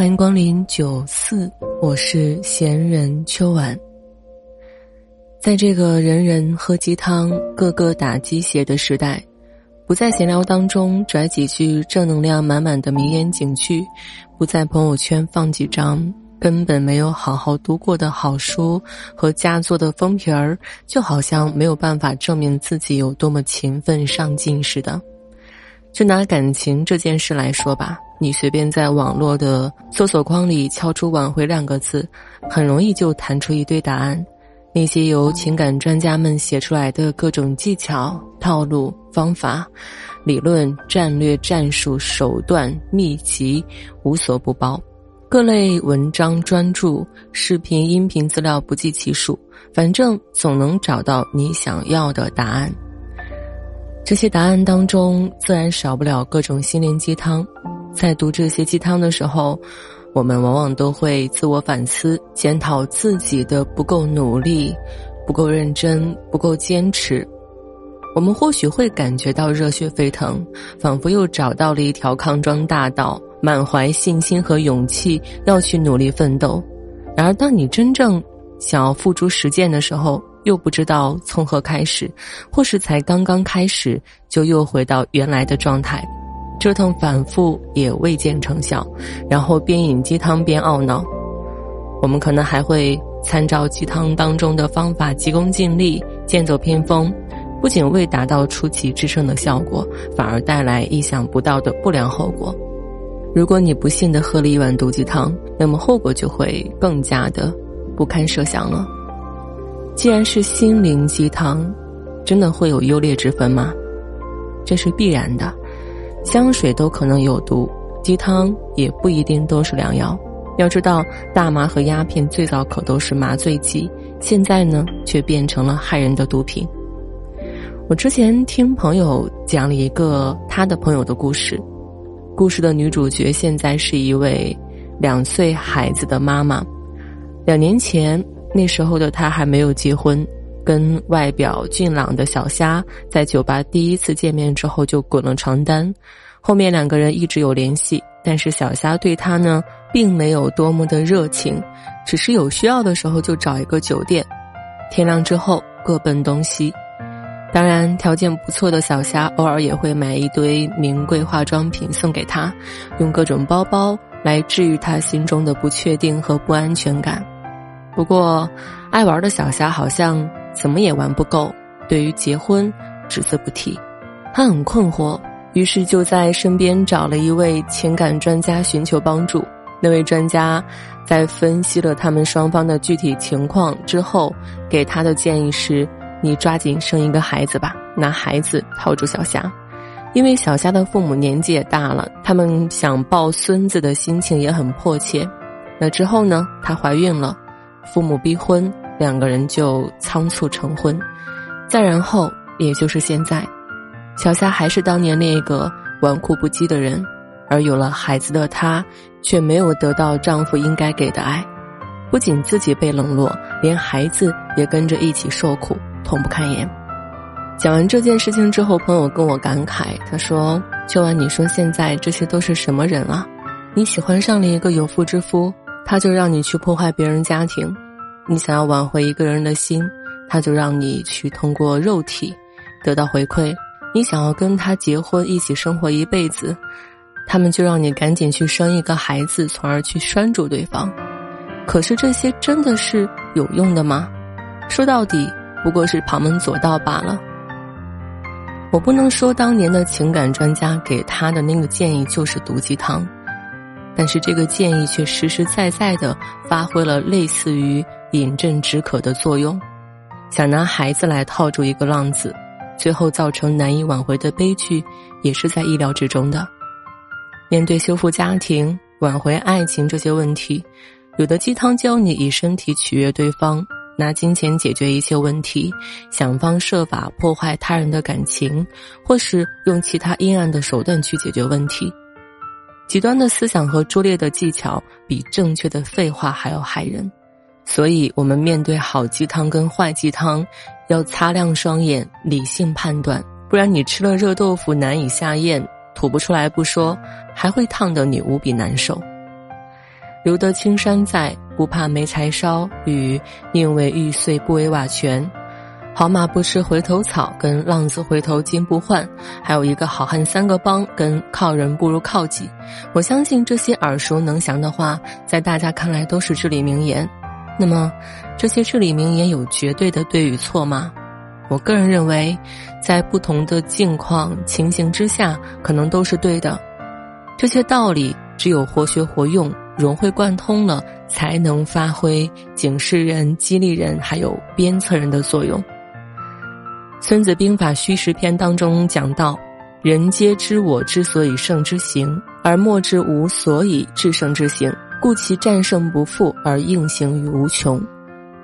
欢迎光临九四，我是闲人秋晚。在这个人人喝鸡汤、个个打鸡血的时代，不在闲聊当中拽几句正能量满满的名言警句，不在朋友圈放几张根本没有好好读过的好书和佳作的封皮儿，就好像没有办法证明自己有多么勤奋上进似的。就拿感情这件事来说吧。你随便在网络的搜索框里敲出“挽回”两个字，很容易就弹出一堆答案。那些由情感专家们写出来的各种技巧、套路、方法、理论、战略、战术、手段、秘籍，无所不包。各类文章专著、视频、音频资料不计其数，反正总能找到你想要的答案。这些答案当中，自然少不了各种心灵鸡汤。在读这些鸡汤的时候，我们往往都会自我反思、检讨自己的不够努力、不够认真、不够坚持。我们或许会感觉到热血沸腾，仿佛又找到了一条康庄大道，满怀信心和勇气要去努力奋斗。然而，当你真正想要付诸实践的时候，又不知道从何开始，或是才刚刚开始就又回到原来的状态。折腾反复也未见成效，然后边饮鸡汤边懊恼。我们可能还会参照鸡汤当中的方法，急功近利、剑走偏锋，不仅未达到出奇制胜的效果，反而带来意想不到的不良后果。如果你不幸的喝了一碗毒鸡汤，那么后果就会更加的不堪设想了。既然是心灵鸡汤，真的会有优劣之分吗？这是必然的。香水都可能有毒，鸡汤也不一定都是良药。要知道，大麻和鸦片最早可都是麻醉剂，现在呢却变成了害人的毒品。我之前听朋友讲了一个他的朋友的故事，故事的女主角现在是一位两岁孩子的妈妈。两年前，那时候的她还没有结婚。跟外表俊朗的小虾在酒吧第一次见面之后就滚了床单，后面两个人一直有联系，但是小虾对他呢并没有多么的热情，只是有需要的时候就找一个酒店，天亮之后各奔东西。当然，条件不错的小虾偶尔也会买一堆名贵化妆品送给他，用各种包包来治愈他心中的不确定和不安全感。不过，爱玩的小虾好像。怎么也玩不够，对于结婚只字不提，他很困惑，于是就在身边找了一位情感专家寻求帮助。那位专家在分析了他们双方的具体情况之后，给他的建议是：你抓紧生一个孩子吧，拿孩子套住小霞，因为小霞的父母年纪也大了，他们想抱孙子的心情也很迫切。那之后呢，她怀孕了，父母逼婚。两个人就仓促成婚，再然后，也就是现在，小夏还是当年那个纨绔不羁的人，而有了孩子的她，却没有得到丈夫应该给的爱，不仅自己被冷落，连孩子也跟着一起受苦，痛不堪言。讲完这件事情之后，朋友跟我感慨，他说：“秋晚，你说现在这些都是什么人啊？你喜欢上了一个有妇之夫，他就让你去破坏别人家庭。”你想要挽回一个人的心，他就让你去通过肉体得到回馈；你想要跟他结婚，一起生活一辈子，他们就让你赶紧去生一个孩子，从而去拴住对方。可是这些真的是有用的吗？说到底，不过是旁门左道罢了。我不能说当年的情感专家给他的那个建议就是毒鸡汤，但是这个建议却实实在在的发挥了类似于。饮鸩止渴的作用，想拿孩子来套住一个浪子，最后造成难以挽回的悲剧，也是在意料之中的。面对修复家庭，挽回爱情这些问题，有的鸡汤教你以身体取悦对方，拿金钱解决一切问题，想方设法破坏他人的感情，或是用其他阴暗的手段去解决问题。极端的思想和拙劣的技巧，比正确的废话还要害人。所以，我们面对好鸡汤跟坏鸡汤，要擦亮双眼，理性判断，不然你吃了热豆腐难以下咽，吐不出来不说，还会烫得你无比难受。留得青山在，不怕没柴烧。与宁为玉碎不为瓦全。好马不吃回头草，跟浪子回头金不换。还有一个好汉三个帮，跟靠人不如靠己。我相信这些耳熟能详的话，在大家看来都是至理名言。那么，这些至理名言有绝对的对与错吗？我个人认为，在不同的境况情形之下，可能都是对的。这些道理只有活学活用、融会贯通了，才能发挥警示人、激励人，还有鞭策人的作用。《孙子兵法·虚实篇》当中讲到：“人皆知我之所以胜之行，而莫知吾所以制胜之行。”故其战胜不复而应行于无穷，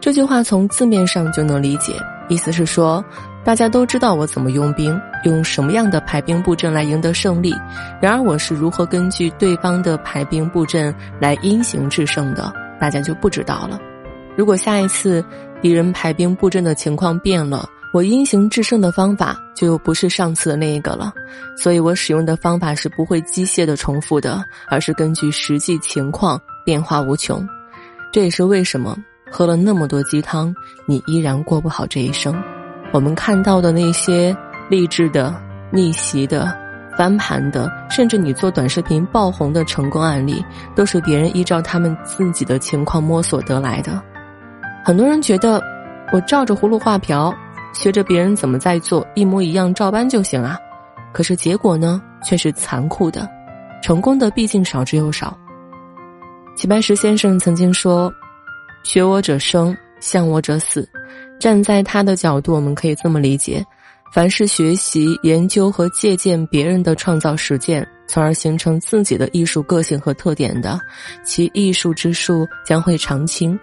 这句话从字面上就能理解，意思是说，大家都知道我怎么用兵，用什么样的排兵布阵来赢得胜利，然而我是如何根据对方的排兵布阵来因形制胜的，大家就不知道了。如果下一次敌人排兵布阵的情况变了，我因形制胜的方法就不是上次的那一个了，所以我使用的方法是不会机械的重复的，而是根据实际情况变化无穷。这也是为什么喝了那么多鸡汤，你依然过不好这一生。我们看到的那些励志的、逆袭的、翻盘的，甚至你做短视频爆红的成功案例，都是别人依照他们自己的情况摸索得来的。很多人觉得我照着葫芦画瓢。学着别人怎么在做，一模一样照搬就行啊！可是结果呢，却是残酷的。成功的毕竟少之又少。齐白石先生曾经说：“学我者生，向我者死。”站在他的角度，我们可以这么理解：凡是学习、研究和借鉴别人的创造实践，从而形成自己的艺术个性和特点的，其艺术之树将会长青。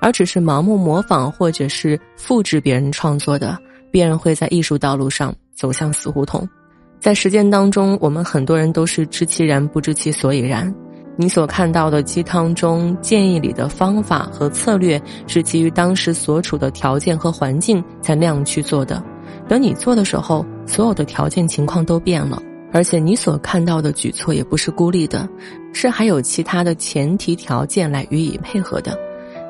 而只是盲目模仿或者是复制别人创作的，必然会在艺术道路上走向死胡同。在实践当中，我们很多人都是知其然不知其所以然。你所看到的鸡汤中建议里的方法和策略，是基于当时所处的条件和环境才那样去做的。等你做的时候，所有的条件情况都变了，而且你所看到的举措也不是孤立的，是还有其他的前提条件来予以配合的。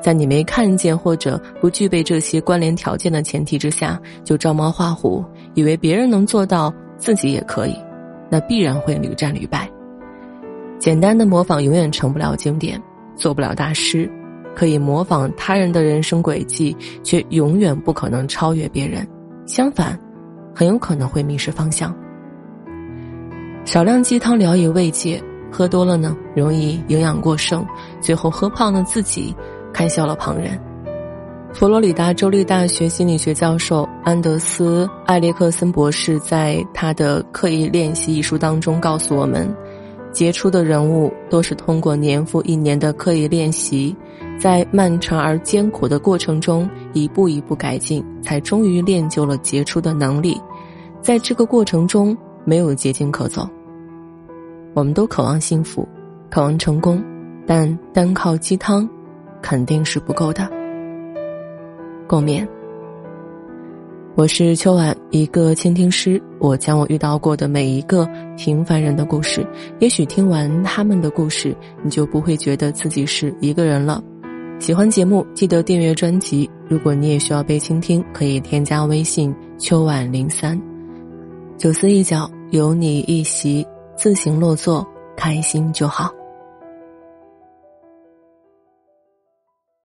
在你没看见或者不具备这些关联条件的前提之下，就照猫画虎，以为别人能做到，自己也可以，那必然会屡战屡败。简单的模仿永远成不了经典，做不了大师。可以模仿他人的人生轨迹，却永远不可能超越别人。相反，很有可能会迷失方向。少量鸡汤聊以慰藉，喝多了呢，容易营养过剩，最后喝胖了自己。开笑了旁人。佛罗里达州立大学心理学教授安德斯·艾列克森博士在他的《刻意练习》一书当中告诉我们，杰出的人物都是通过年复一年的刻意练习，在漫长而艰苦的过程中一步一步改进，才终于练就了杰出的能力。在这个过程中，没有捷径可走。我们都渴望幸福，渴望成功，但单靠鸡汤。肯定是不够的。共勉。我是秋晚，一个倾听师。我将我遇到过的每一个平凡人的故事，也许听完他们的故事，你就不会觉得自己是一个人了。喜欢节目，记得订阅专辑。如果你也需要被倾听，可以添加微信秋晚零三。九思一角，有你一席，自行落座，开心就好。